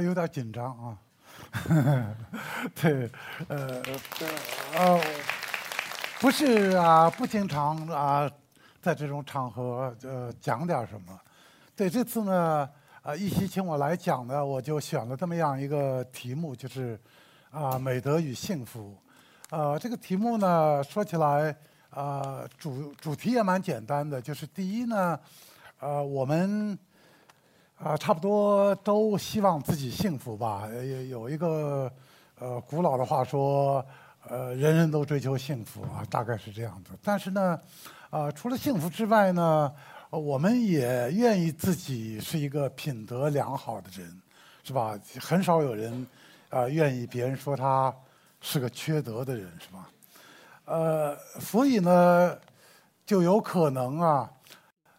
有点紧张啊。对，呃，呃，不是啊，不经常啊，在这种场合呃讲点什么。对，这次呢，啊，一席请我来讲呢，我就选了这么样一个题目，就是啊，美德与幸福。呃，这个题目呢，说起来啊，主主题也蛮简单的，就是第一呢，呃，我们。啊，差不多都希望自己幸福吧。有有一个呃古老的话说，呃，人人都追求幸福啊，大概是这样子。但是呢，啊，除了幸福之外呢，我们也愿意自己是一个品德良好的人，是吧？很少有人啊愿意别人说他是个缺德的人，是吧？呃，所以呢，就有可能啊。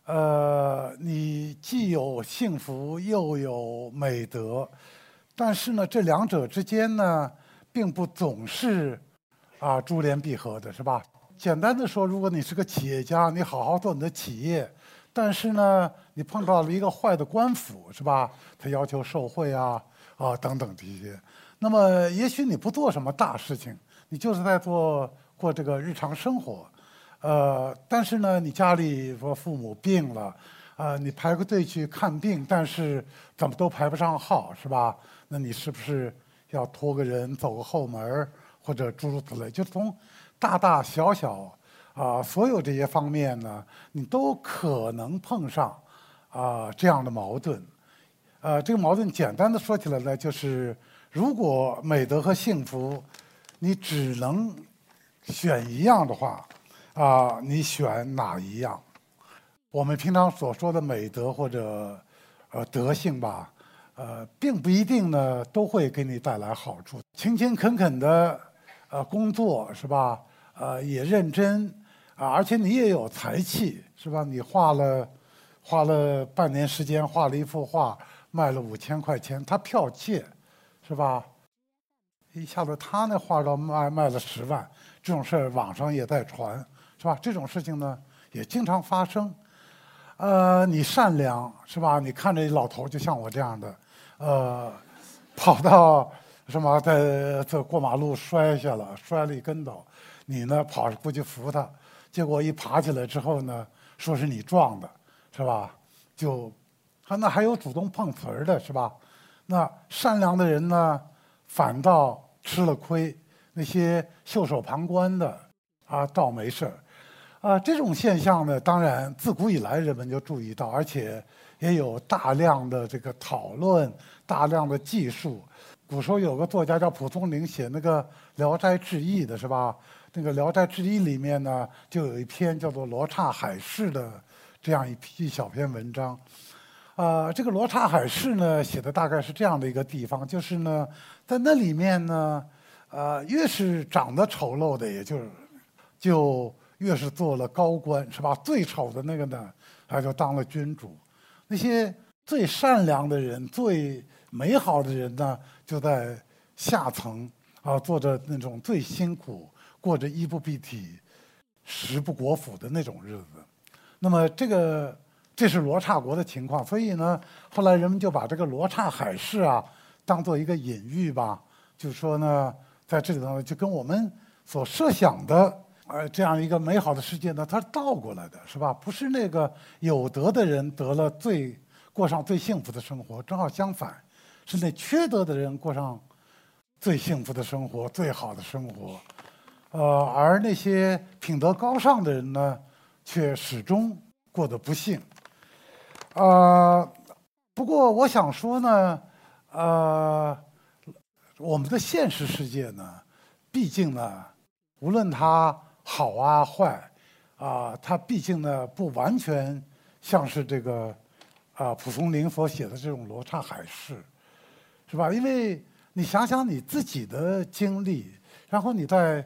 呃，你既有幸福又有美德，但是呢，这两者之间呢，并不总是啊珠联璧合的，是吧？简单的说，如果你是个企业家，你好好做你的企业，但是呢，你碰到了一个坏的官府，是吧？他要求受贿啊啊等等这些，那么也许你不做什么大事情，你就是在做过这个日常生活。呃，但是呢，你家里说父母病了，啊，你排个队去看病，但是怎么都排不上号，是吧？那你是不是要托个人走个后门或者诸如此类？就从大大小小啊，所有这些方面呢，你都可能碰上啊这样的矛盾。呃，这个矛盾简单的说起来呢，就是如果美德和幸福，你只能选一样的话。啊，你选哪一样？我们平常所说的美德或者呃德性吧，呃，并不一定呢都会给你带来好处。勤勤恳恳的呃工作是吧？呃，也认真啊，而且你也有才气是吧？你画了花了半年时间画了一幅画，卖了五千块钱，他剽窃是吧？一下子他那画到卖卖了十万，这种事儿网上也在传。是吧？这种事情呢，也经常发生。呃，你善良是吧？你看着老头就像我这样的，呃，跑到什么在这过马路摔下了，摔了一跟斗，你呢跑过去扶他，结果一爬起来之后呢，说是你撞的，是吧？就，他那还有主动碰瓷儿的是吧？那善良的人呢，反倒吃了亏，那些袖手旁观的啊，倒没事儿。啊，这种现象呢，当然自古以来人们就注意到，而且也有大量的这个讨论，大量的记述。古时候有个作家叫蒲松龄，写那个《聊斋志异》的是吧？那个《聊斋志异》里面呢，就有一篇叫做《罗刹海市》的这样一一小篇文章。啊，这个罗刹海市呢，写的大概是这样的一个地方，就是呢，在那里面呢，呃，越是长得丑陋的，也就是就。越是做了高官，是吧？最丑的那个呢，他就当了君主；那些最善良的人、最美好的人呢，就在下层啊，做着那种最辛苦、过着衣不蔽体、食不果腹的那种日子。那么，这个这是罗刹国的情况。所以呢，后来人们就把这个罗刹海市啊，当做一个隐喻吧，就说呢，在这里头就跟我们所设想的。呃，这样一个美好的世界呢，它是倒过来的，是吧？不是那个有德的人得了最过上最幸福的生活，正好相反，是那缺德的人过上最幸福的生活、最好的生活。呃，而那些品德高尚的人呢，却始终过得不幸。啊，不过我想说呢，呃，我们的现实世界呢，毕竟呢，无论它。好啊，坏，啊，它毕竟呢不完全像是这个啊蒲松龄所写的这种罗刹海市，是吧？因为你想想你自己的经历，然后你再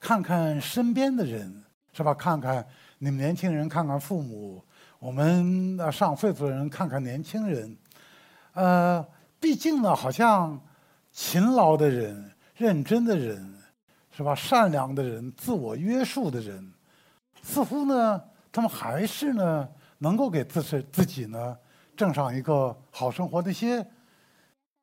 看看身边的人，是吧？看看你们年轻人，看看父母，我们上岁数的人看看年轻人，呃，毕竟呢，好像勤劳的人、认真的人。是吧？善良的人、自我约束的人，似乎呢，他们还是呢，能够给自身自己呢，挣上一个好生活。那些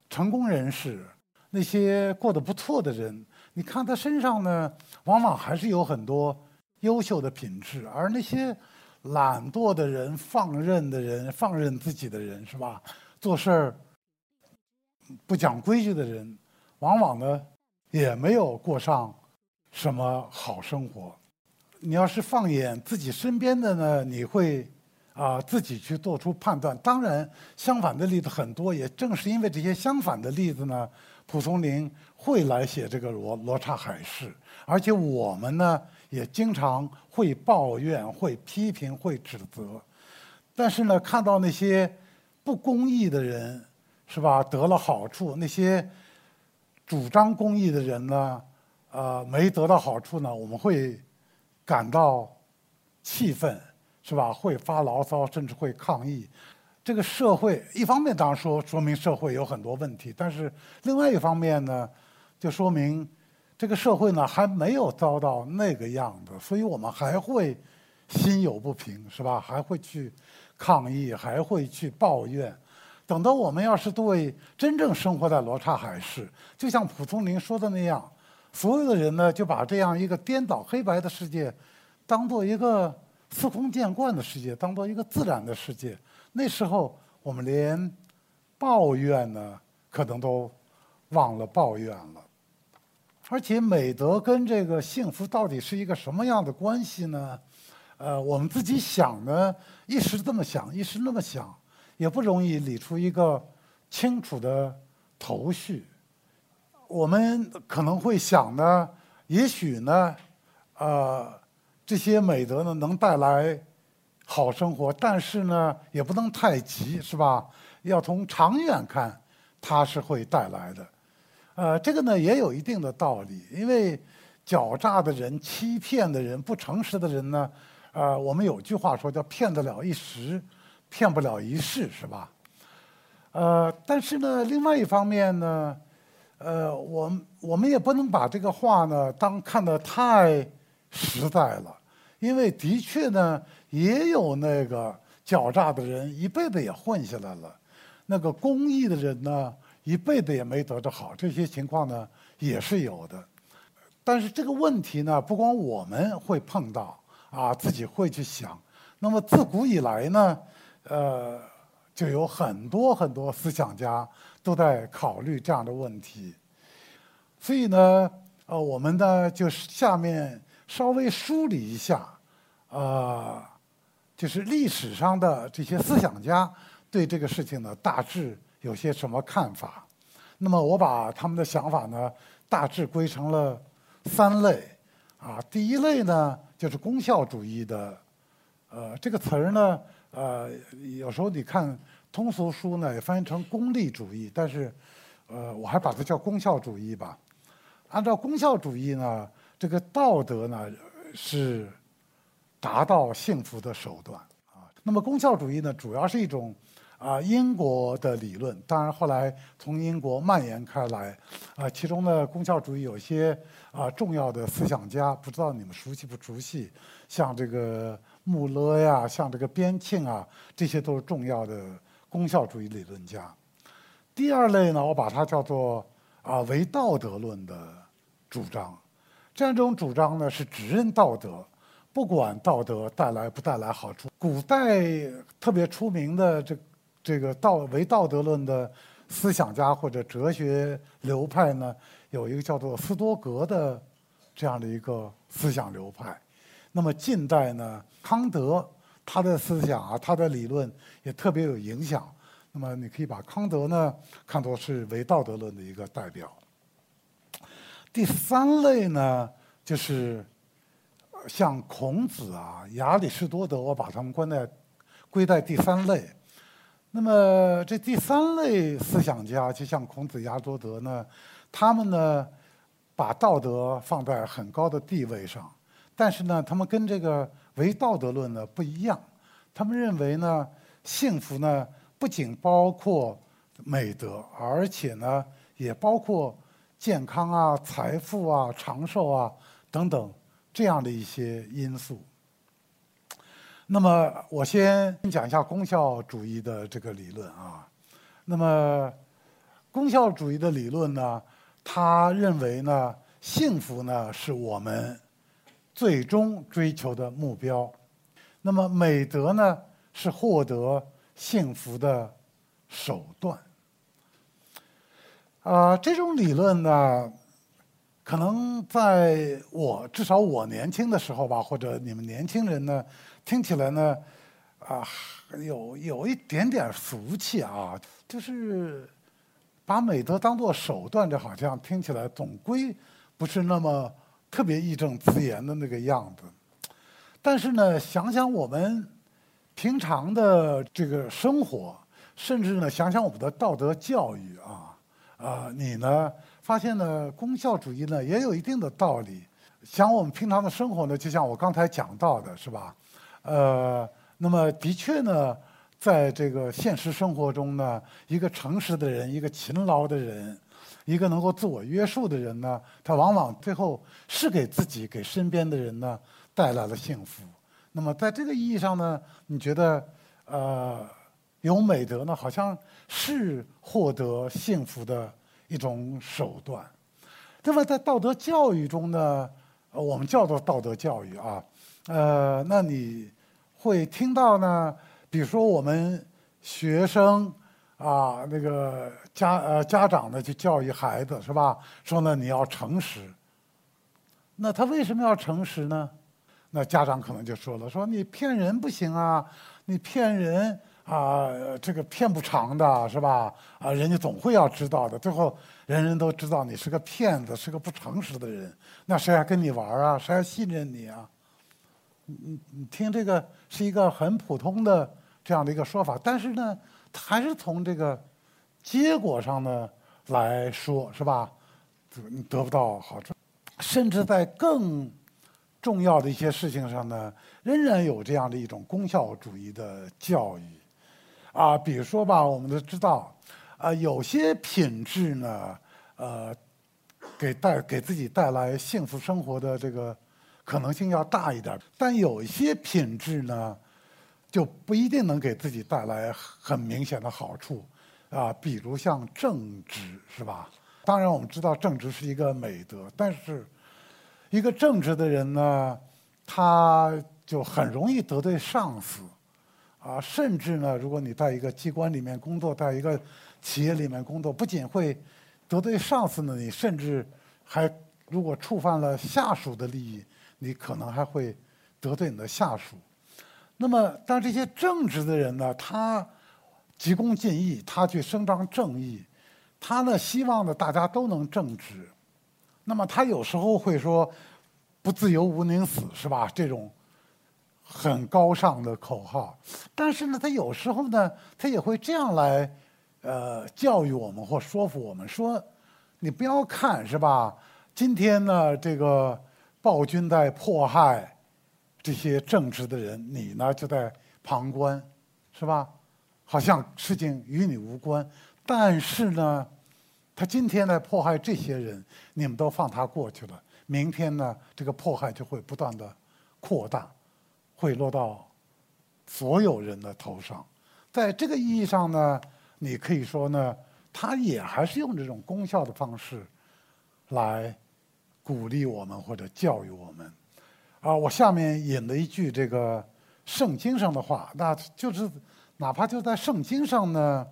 成功人士，那些过得不错的人，你看他身上呢，往往还是有很多优秀的品质，而那些懒惰的人、放任的人、放任自己的人，是吧？做事儿不讲规矩的人，往往呢也没有过上什么好生活。你要是放眼自己身边的呢，你会。啊，自己去做出判断。当然，相反的例子很多。也正是因为这些相反的例子呢，蒲松龄会来写这个《罗罗刹海市》，而且我们呢也经常会抱怨、会批评、会指责。但是呢，看到那些不公义的人，是吧？得了好处，那些主张公义的人呢，呃，没得到好处呢，我们会感到气愤。是吧？会发牢骚，甚至会抗议。这个社会一方面当然说说明社会有很多问题，但是另外一方面呢，就说明这个社会呢还没有遭到那个样子，所以我们还会心有不平，是吧？还会去抗议，还会去抱怨。等到我们要是对真正生活在罗刹海市，就像蒲松龄说的那样，所有的人呢就把这样一个颠倒黑白的世界当做一个。司空见惯的世界，当做一个自然的世界。那时候，我们连抱怨呢，可能都忘了抱怨了。而且，美德跟这个幸福到底是一个什么样的关系呢？呃，我们自己想呢，一时这么想，一时那么想，也不容易理出一个清楚的头绪。我们可能会想呢，也许呢，呃。这些美德呢，能带来好生活，但是呢，也不能太急，是吧？要从长远看，它是会带来的。呃，这个呢也有一定的道理，因为狡诈的人、欺骗的人、不诚实的人呢，呃，我们有句话说叫“骗得了一时，骗不了一世”，是吧？呃，但是呢，另外一方面呢，呃，我我们也不能把这个话呢当看得太实在了。因为的确呢，也有那个狡诈的人，一辈子也混下来了；那个公益的人呢，一辈子也没得着好。这些情况呢，也是有的。但是这个问题呢，不光我们会碰到啊，自己会去想。那么自古以来呢，呃，就有很多很多思想家都在考虑这样的问题。所以呢，呃，我们呢，就是下面。稍微梳理一下，呃，就是历史上的这些思想家对这个事情呢，大致有些什么看法？那么我把他们的想法呢，大致归成了三类。啊，第一类呢，就是功效主义的，呃，这个词儿呢，呃，有时候你看通俗书呢，也翻译成功利主义，但是，呃，我还把它叫功效主义吧。按照功效主义呢。这个道德呢，是达到幸福的手段啊。那么功效主义呢，主要是一种啊英国的理论，当然后来从英国蔓延开来啊。其中呢，功效主义有些啊重要的思想家，不知道你们熟悉不熟悉？像这个穆勒呀，像这个边沁啊，这些都是重要的功效主义理论家。第二类呢，我把它叫做啊唯道德论的主张。这样一种主张呢，是只认道德，不管道德带来不带来好处。古代特别出名的这这个道唯道德论的思想家或者哲学流派呢，有一个叫做斯多格的这样的一个思想流派。那么近代呢，康德他的思想啊，他的理论也特别有影响。那么你可以把康德呢看作是唯道德论的一个代表。第三类呢，就是像孔子啊、亚里士多德，我把他们关在归在第三类。那么这第三类思想家，就像孔子、亚多德呢，他们呢把道德放在很高的地位上，但是呢，他们跟这个唯道德论呢不一样。他们认为呢，幸福呢不仅包括美德，而且呢也包括。健康啊，财富啊，长寿啊，等等，这样的一些因素。那么，我先讲一下功效主义的这个理论啊。那么，功效主义的理论呢，他认为呢，幸福呢是我们最终追求的目标。那么美德呢，是获得幸福的手段。啊，这种理论呢，可能在我至少我年轻的时候吧，或者你们年轻人呢，听起来呢，啊，有有一点点俗气啊，就是把美德当做手段，这好像听起来总归不是那么特别义正辞严的那个样子。但是呢，想想我们平常的这个生活，甚至呢，想想我们的道德教育啊，啊，你呢发现呢，功效主义呢也有一定的道理。想我们平常的生活呢，就像我刚才讲到的，是吧？呃，那么的确呢，在这个现实生活中呢，一个诚实的人，一个勤劳的人，一个能够自我约束的人呢，他往往最后是给自己、给身边的人呢。带来了幸福。那么，在这个意义上呢，你觉得，呃，有美德呢，好像是获得幸福的一种手段。那么，在道德教育中呢，我们叫做道德教育啊，呃，那你会听到呢，比如说我们学生啊，那个家呃家长呢，就教育孩子是吧？说呢，你要诚实。那他为什么要诚实呢？那家长可能就说了：“说你骗人不行啊，你骗人啊，这个骗不长的是吧？啊，人家总会要知道的。最后人人都知道你是个骗子，是个不诚实的人，那谁还跟你玩啊？谁还信任你啊？你你听这个是一个很普通的这样的一个说法，但是呢，还是从这个结果上呢来说，是吧？你得不到好处，甚至在更……重要的一些事情上呢，仍然有这样的一种功效主义的教育，啊，比如说吧，我们都知道，啊，有些品质呢，呃，给带给自己带来幸福生活的这个可能性要大一点，但有些品质呢，就不一定能给自己带来很明显的好处，啊，比如像正直，是吧？当然，我们知道正直是一个美德，但是。一个正直的人呢，他就很容易得罪上司，啊，甚至呢，如果你在一个机关里面工作，在一个企业里面工作，不仅会得罪上司呢，你甚至还如果触犯了下属的利益，你可能还会得罪你的下属。那么，但这些正直的人呢，他急功近利，他去伸张正义，他呢，希望呢，大家都能正直。那么他有时候会说“不自由无宁死”是吧？这种很高尚的口号。但是呢，他有时候呢，他也会这样来呃教育我们或说服我们说：“你不要看是吧？今天呢，这个暴君在迫害这些正直的人，你呢就在旁观，是吧？好像事情与你无关。但是呢。”他今天在迫害这些人，你们都放他过去了。明天呢，这个迫害就会不断的扩大，会落到所有人的头上。在这个意义上呢，你可以说呢，他也还是用这种功效的方式来鼓励我们或者教育我们。啊，我下面引了一句这个圣经上的话，那就是哪怕就在圣经上呢，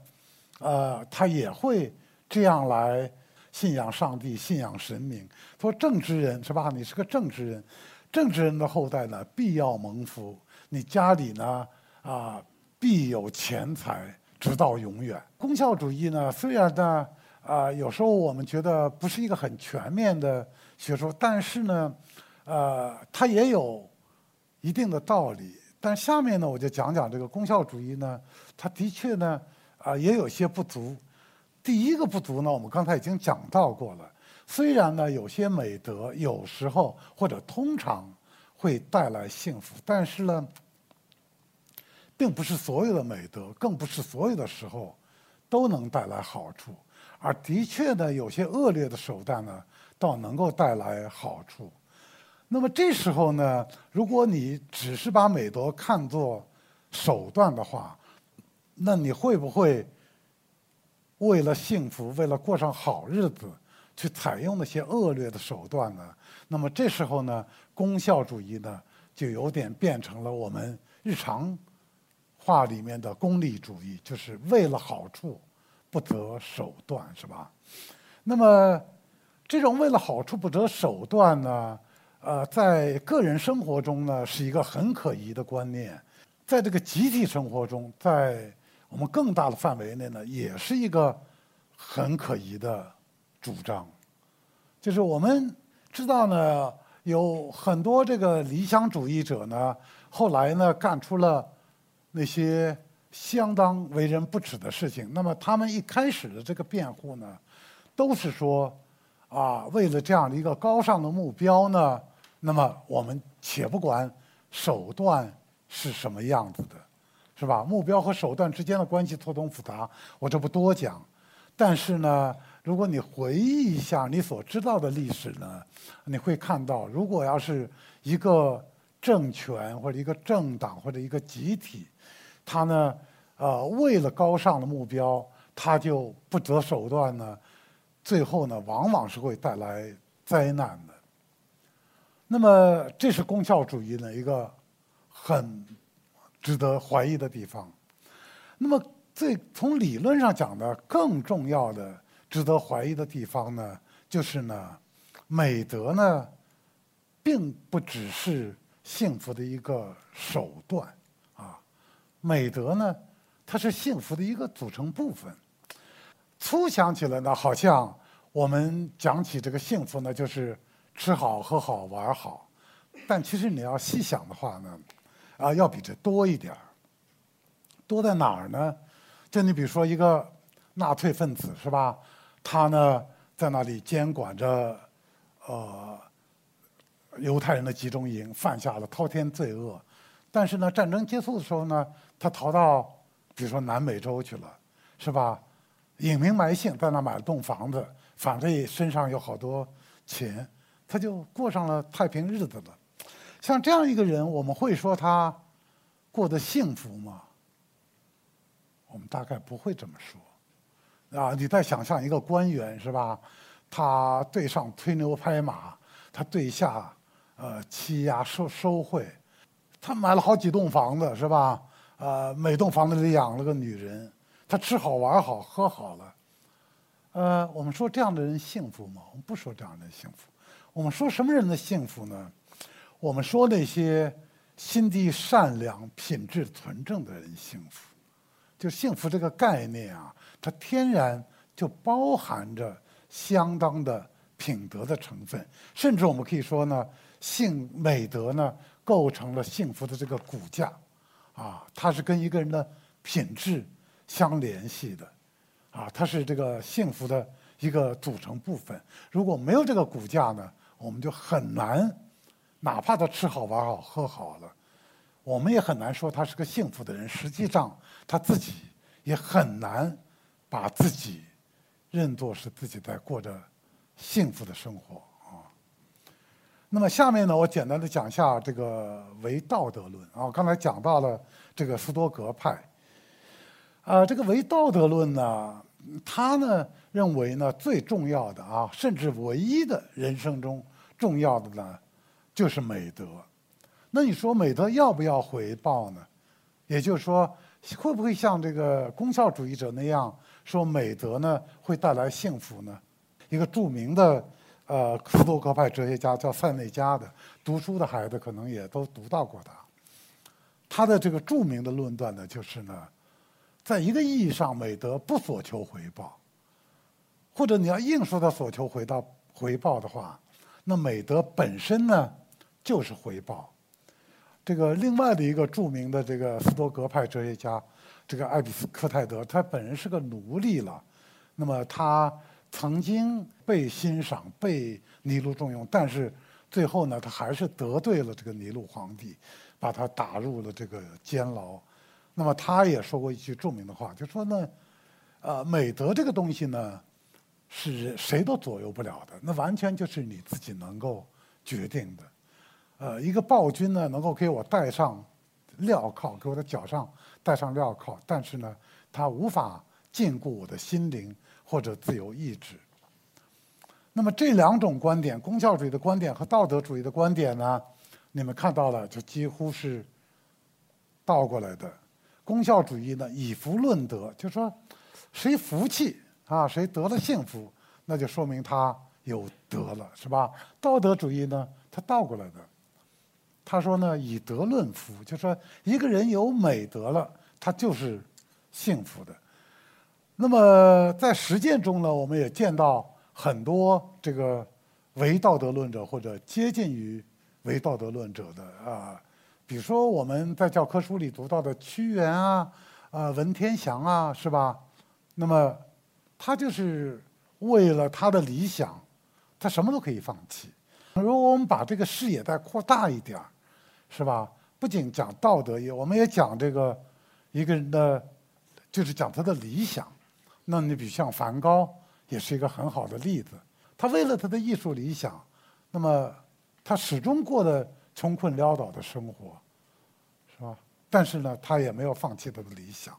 呃，他也会。这样来信仰上帝、信仰神明。说正直人是吧？你是个正直人，正直人的后代呢，必要蒙福。你家里呢，啊，必有钱财，直到永远。功效主义呢，虽然呢，啊，有时候我们觉得不是一个很全面的学说，但是呢，呃，它也有一定的道理。但下面呢，我就讲讲这个功效主义呢，它的确呢，啊，也有些不足。第一个不足呢，我们刚才已经讲到过了。虽然呢，有些美德有时候或者通常会带来幸福，但是呢，并不是所有的美德，更不是所有的时候都能带来好处。而的确呢，有些恶劣的手段呢，倒能够带来好处。那么这时候呢，如果你只是把美德看作手段的话，那你会不会？为了幸福，为了过上好日子，去采用那些恶劣的手段呢？那么这时候呢，功效主义呢，就有点变成了我们日常话里面的功利主义，就是为了好处不择手段，是吧？那么这种为了好处不择手段呢，呃，在个人生活中呢，是一个很可疑的观念，在这个集体生活中，在我们更大的范围内呢，也是一个很可疑的主张，就是我们知道呢，有很多这个理想主义者呢，后来呢干出了那些相当为人不齿的事情。那么他们一开始的这个辩护呢，都是说啊，为了这样的一个高尚的目标呢，那么我们且不管手段是什么样子的。是吧？目标和手段之间的关系错综复杂，我这不多讲。但是呢，如果你回忆一下你所知道的历史呢，你会看到，如果要是一个政权或者一个政党或者一个集体，他呢，呃，为了高尚的目标，他就不择手段呢，最后呢，往往是会带来灾难的。那么，这是功效主义的一个很。值得怀疑的地方。那么，最从理论上讲呢，更重要的值得怀疑的地方呢，就是呢，美德呢，并不只是幸福的一个手段啊，美德呢，它是幸福的一个组成部分。粗想起来呢，好像我们讲起这个幸福呢，就是吃好、喝好、玩好，但其实你要细想的话呢。啊，要比这多一点儿。多在哪儿呢？就你比如说一个纳粹分子是吧？他呢在那里监管着呃犹太人的集中营，犯下了滔天罪恶。但是呢，战争结束的时候呢，他逃到比如说南美洲去了，是吧？隐名埋姓，在那买了栋房子，反正身上有好多钱，他就过上了太平日子了。像这样一个人，我们会说他过得幸福吗？我们大概不会这么说。啊，你再想象一个官员是吧？他对上吹牛拍马，他对下呃欺压收收贿，他买了好几栋房子是吧？呃，每栋房子里养了个女人，他吃好玩好喝好了。呃，我们说这样的人幸福吗？我们不说这样的人幸福。我们说什么人的幸福呢？我们说那些心地善良、品质纯正的人幸福，就幸福这个概念啊，它天然就包含着相当的品德的成分，甚至我们可以说呢，幸美德呢构成了幸福的这个骨架，啊，它是跟一个人的品质相联系的，啊，它是这个幸福的一个组成部分。如果没有这个骨架呢，我们就很难。哪怕他吃好玩好喝好了，我们也很难说他是个幸福的人。实际上，他自己也很难把自己认作是自己在过着幸福的生活啊。那么下面呢，我简单的讲一下这个唯道德论啊。刚才讲到了这个斯多格派，啊，这个唯道德论呢，他呢认为呢最重要的啊，甚至唯一的人生中重要的呢。就是美德，那你说美德要不要回报呢？也就是说，会不会像这个功效主义者那样说美德呢会带来幸福呢？一个著名的呃斯多克派哲学家叫塞内加的，读书的孩子可能也都读到过他。他的这个著名的论断呢，就是呢，在一个意义上，美德不所求回报，或者你要硬说他所求回到回报的话，那美德本身呢？就是回报。这个另外的一个著名的这个斯多格派哲学家，这个艾比斯科泰德，他本人是个奴隶了。那么他曾经被欣赏、被尼禄重用，但是最后呢，他还是得罪了这个尼禄皇帝，把他打入了这个监牢。那么他也说过一句著名的话，就说呢，呃，美德这个东西呢，是谁都左右不了的，那完全就是你自己能够决定的。呃，一个暴君呢，能够给我戴上镣铐，给我的脚上戴上镣铐，但是呢，他无法禁锢我的心灵或者自由意志。那么这两种观点，功效主义的观点和道德主义的观点呢，你们看到了，就几乎是倒过来的。功效主义呢，以福论德，就说谁福气啊，谁得了幸福，那就说明他有德了，是吧？道德主义呢，它倒过来的。他说呢，以德论福，就说一个人有美德了，他就是幸福的。那么在实践中呢，我们也见到很多这个唯道德论者或者接近于唯道德论者的啊，比如说我们在教科书里读到的屈原啊、啊文天祥啊，是吧？那么他就是为了他的理想，他什么都可以放弃。如果我们把这个视野再扩大一点儿。是吧？不仅讲道德，也我们也讲这个一个人的，就是讲他的理想。那你比如像梵高，也是一个很好的例子。他为了他的艺术理想，那么他始终过的穷困潦倒的生活，是吧？但是呢，他也没有放弃他的理想。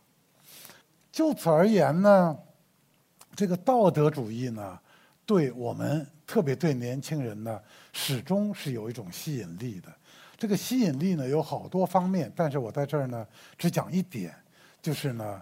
就此而言呢，这个道德主义呢，对我们特别对年轻人呢，始终是有一种吸引力的。这个吸引力呢有好多方面，但是我在这儿呢只讲一点，就是呢，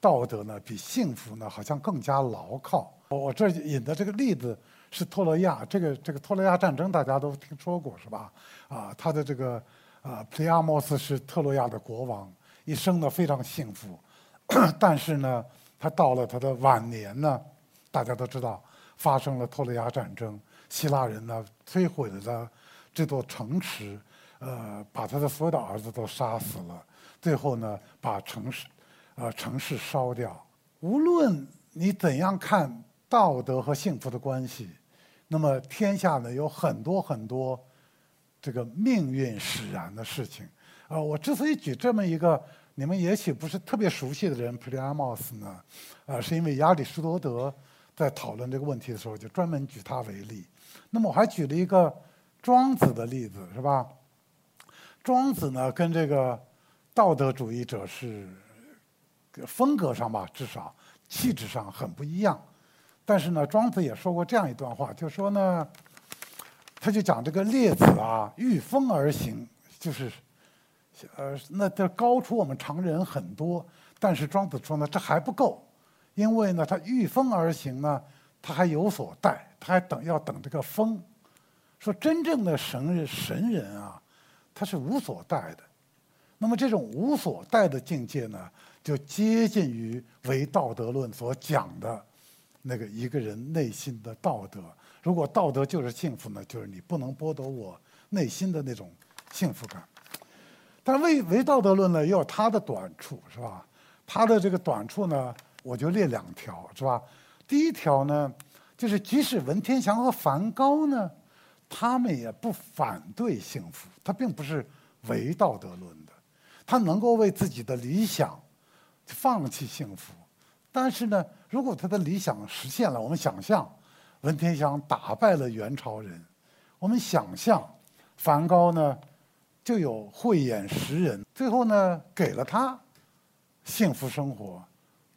道德呢比幸福呢好像更加牢靠。我我这引的这个例子是托洛亚，这个这个托洛亚战争大家都听说过是吧？啊，他的这个啊，普利阿莫斯是特洛亚的国王，一生呢非常幸福，但是呢，他到了他的晚年呢，大家都知道发生了托洛亚战争，希腊人呢摧毁了这座城池。呃，把他的所有的儿子都杀死了，最后呢，把城市，呃，城市烧掉。无论你怎样看道德和幸福的关系，那么天下呢有很多很多这个命运使然的事情。啊，我之所以举这么一个你们也许不是特别熟悉的人普利阿莫斯呢，啊，是因为亚里士多德在讨论这个问题的时候就专门举他为例。那么我还举了一个庄子的例子，是吧？庄子呢，跟这个道德主义者是风格上吧，至少气质上很不一样。但是呢，庄子也说过这样一段话，就说呢，他就讲这个列子啊，御风而行，就是呃，那这高出我们常人很多。但是庄子说呢，这还不够，因为呢，他御风而行呢，他还有所待，他还等要等这个风。说真正的神人神人啊。他是无所待的，那么这种无所待的境界呢，就接近于唯道德论所讲的那个一个人内心的道德。如果道德就是幸福呢，就是你不能剥夺我内心的那种幸福感。但唯唯道德论呢，也有它的短处，是吧？它的这个短处呢，我就列两条，是吧？第一条呢，就是即使文天祥和梵高呢。他们也不反对幸福，他并不是唯道德论的，他能够为自己的理想放弃幸福。但是呢，如果他的理想实现了，我们想象文天祥打败了元朝人，我们想象梵高呢就有慧眼识人，最后呢给了他幸福生活，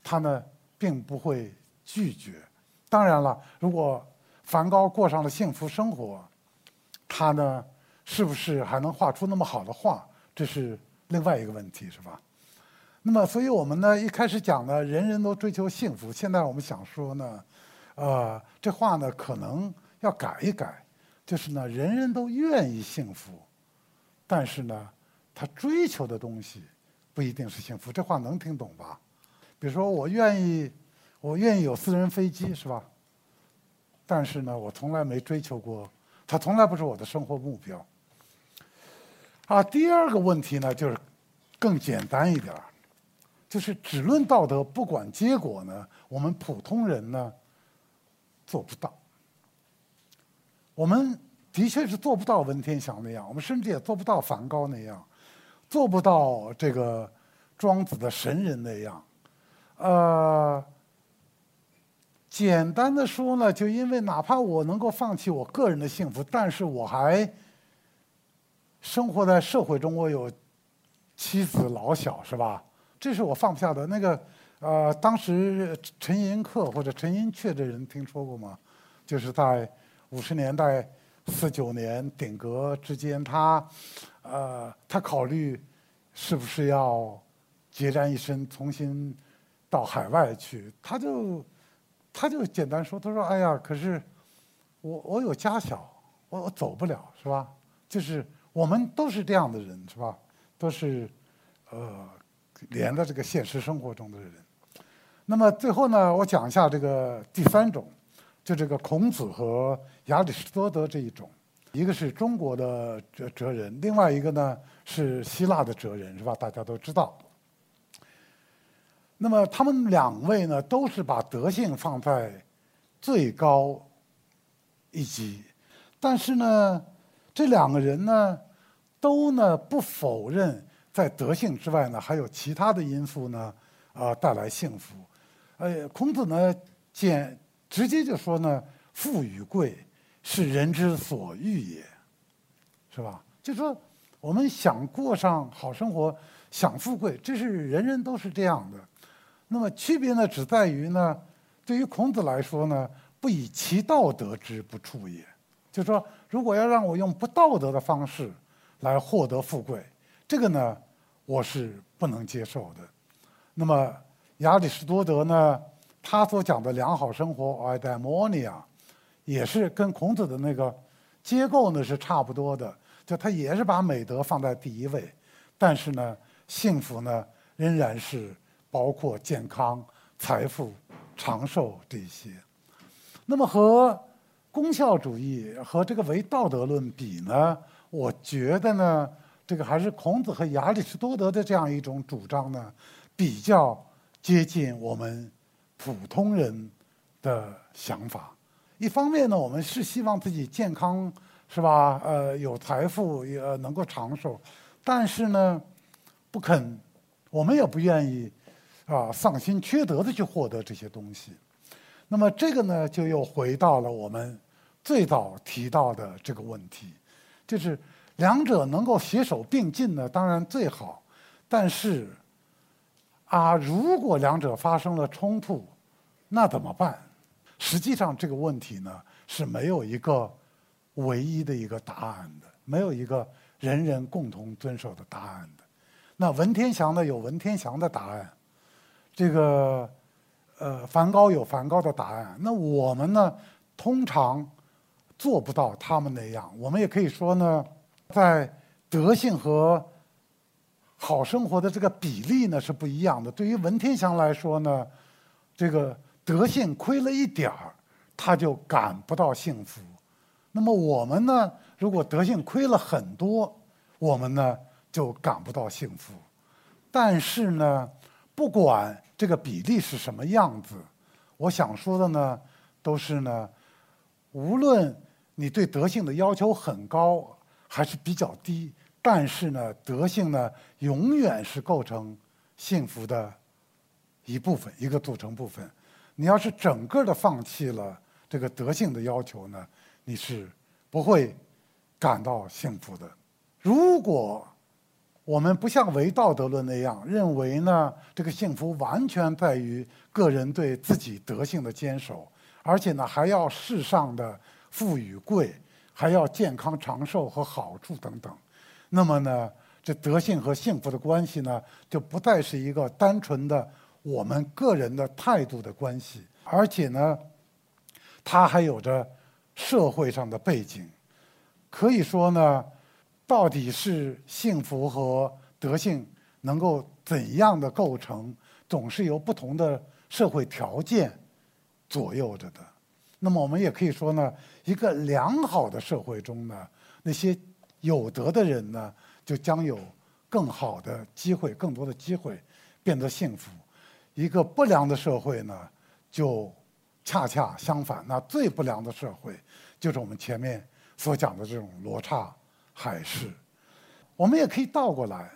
他呢并不会拒绝。当然了，如果梵高过上了幸福生活，他呢，是不是还能画出那么好的画？这是另外一个问题，是吧？那么，所以我们呢，一开始讲呢，人人都追求幸福。现在我们想说呢，呃，这话呢，可能要改一改，就是呢，人人都愿意幸福，但是呢，他追求的东西不一定是幸福。这话能听懂吧？比如说，我愿意，我愿意有私人飞机，是吧？但是呢，我从来没追求过。它从来不是我的生活目标。啊，第二个问题呢，就是更简单一点儿，就是只论道德不管结果呢，我们普通人呢做不到。我们的确是做不到文天祥那样，我们甚至也做不到梵高那样，做不到这个庄子的神人那样，呃。简单的说呢，就因为哪怕我能够放弃我个人的幸福，但是我还生活在社会中，我有妻子老小，是吧？这是我放不下的。那个呃，当时陈寅恪或者陈寅恪的人听说过吗？就是在五十年代四九年顶革之间，他呃，他考虑是不是要孑然一身，重新到海外去。他就他就简单说，他说：“哎呀，可是我我有家小，我我走不了，是吧？就是我们都是这样的人，是吧？都是呃连在这个现实生活中的人。”那么最后呢，我讲一下这个第三种，就这个孔子和亚里士多德这一种，一个是中国的哲哲人，另外一个呢是希腊的哲人，是吧？大家都知道。那么他们两位呢，都是把德性放在最高一级，但是呢，这两个人呢，都呢不否认在德性之外呢，还有其他的因素呢，啊带来幸福。呃，孔子呢，简直接就说呢，富与贵是人之所欲也，是吧？就说我们想过上好生活，想富贵，这是人人都是这样的。那么区别呢，只在于呢，对于孔子来说呢，不以其道得之不处也。就是说如果要让我用不道德的方式来获得富贵，这个呢，我是不能接受的。那么。亚里士多德呢，他所讲的良好生活 （eudaimonia） 也是跟孔子的那个结构呢是差不多的，就他也是把美德放在第一位，但是呢，幸福呢仍然是包括健康、财富、长寿这些。那么和功效主义和这个唯道德论比呢，我觉得呢，这个还是孔子和亚里士多德的这样一种主张呢比较。接近我们普通人的想法。一方面呢，我们是希望自己健康，是吧？呃，有财富，也能够长寿。但是呢，不肯，我们也不愿意啊，丧心缺德的去获得这些东西。那么这个呢，就又回到了我们最早提到的这个问题，就是两者能够携手并进呢，当然最好。但是。啊，如果两者发生了冲突，那怎么办？实际上这个问题呢是没有一个唯一的一个答案的，没有一个人人共同遵守的答案的。那文天祥呢有文天祥的答案，这个呃梵高有梵高的答案。那我们呢通常做不到他们那样。我们也可以说呢，在德性和好生活的这个比例呢是不一样的。对于文天祥来说呢，这个德性亏了一点儿，他就感不到幸福。那么我们呢，如果德性亏了很多，我们呢就感不到幸福。但是呢，不管这个比例是什么样子，我想说的呢，都是呢，无论你对德性的要求很高还是比较低。但是呢，德性呢，永远是构成幸福的一部分，一个组成部分。你要是整个的放弃了这个德性的要求呢，你是不会感到幸福的。如果我们不像唯道德论那样认为呢，这个幸福完全在于个人对自己德性的坚守，而且呢，还要世上的富与贵，还要健康长寿和好处等等。那么呢，这德性和幸福的关系呢，就不再是一个单纯的我们个人的态度的关系，而且呢，它还有着社会上的背景。可以说呢，到底是幸福和德性能够怎样的构成，总是由不同的社会条件左右着的。那么我们也可以说呢，一个良好的社会中呢，那些。有德的人呢，就将有更好的机会，更多的机会，变得幸福。一个不良的社会呢，就恰恰相反。那最不良的社会，就是我们前面所讲的这种罗刹海市。我们也可以倒过来，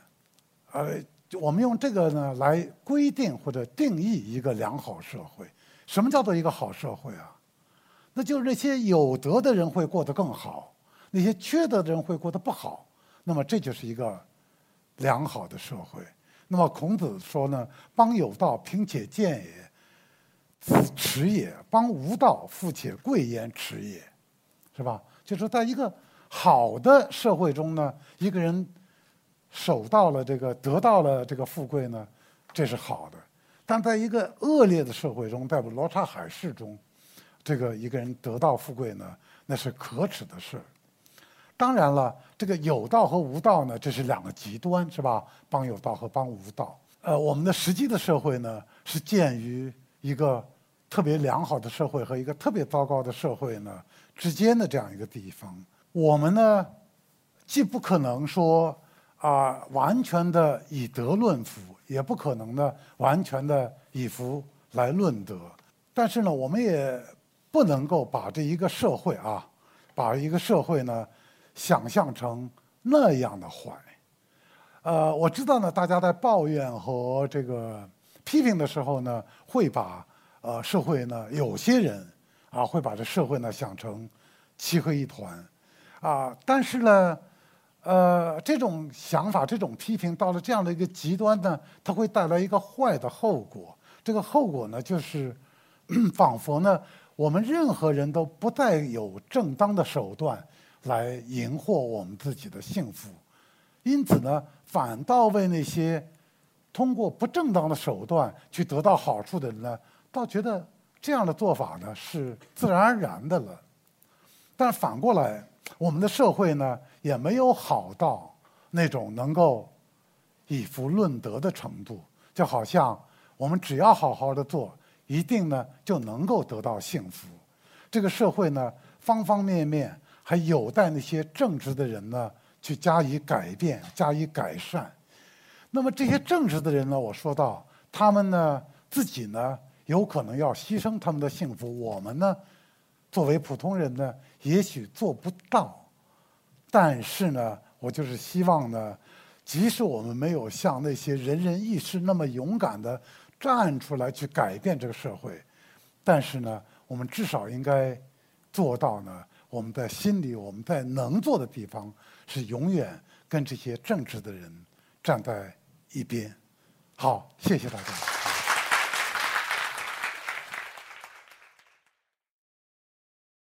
呃，我们用这个呢来规定或者定义一个良好社会。什么叫做一个好社会啊？那就是那些有德的人会过得更好。那些缺德的人会过得不好，那么这就是一个良好的社会。那么孔子说呢：“邦有道，贫且贱也，子耻也；邦无道，富且贵焉，耻也。”是吧？就是在一个好的社会中呢，一个人守到了这个，得到了这个富贵呢，这是好的；但在一个恶劣的社会中，在罗刹海市中，这个一个人得到富贵呢，那是可耻的事。当然了，这个有道和无道呢，这是两个极端，是吧？帮有道和帮无道。呃，我们的实际的社会呢，是建于一个特别良好的社会和一个特别糟糕的社会呢之间的这样一个地方。我们呢，既不可能说啊完全的以德论福，也不可能呢完全的以福来论德。但是呢，我们也不能够把这一个社会啊，把一个社会呢。想象成那样的坏，呃，我知道呢，大家在抱怨和这个批评的时候呢，会把呃社会呢，有些人啊会把这社会呢想成漆黑一团，啊，但是呢，呃，这种想法、这种批评到了这样的一个极端呢，它会带来一个坏的后果。这个后果呢，就是 仿佛呢，我们任何人都不再有正当的手段。来赢获我们自己的幸福，因此呢，反倒为那些通过不正当的手段去得到好处的人呢，倒觉得这样的做法呢是自然而然的了。但反过来，我们的社会呢也没有好到那种能够以福论德的程度，就好像我们只要好好的做，一定呢就能够得到幸福。这个社会呢，方方面面。还有待那些正直的人呢去加以改变、加以改善。那么这些正直的人呢，我说到他们呢自己呢有可能要牺牲他们的幸福，我们呢作为普通人呢也许做不到。但是呢，我就是希望呢，即使我们没有像那些仁人义士那么勇敢的站出来去改变这个社会，但是呢，我们至少应该做到呢。我们在心里，我们在能做的地方，是永远跟这些正直的人站在一边。好，谢谢大家。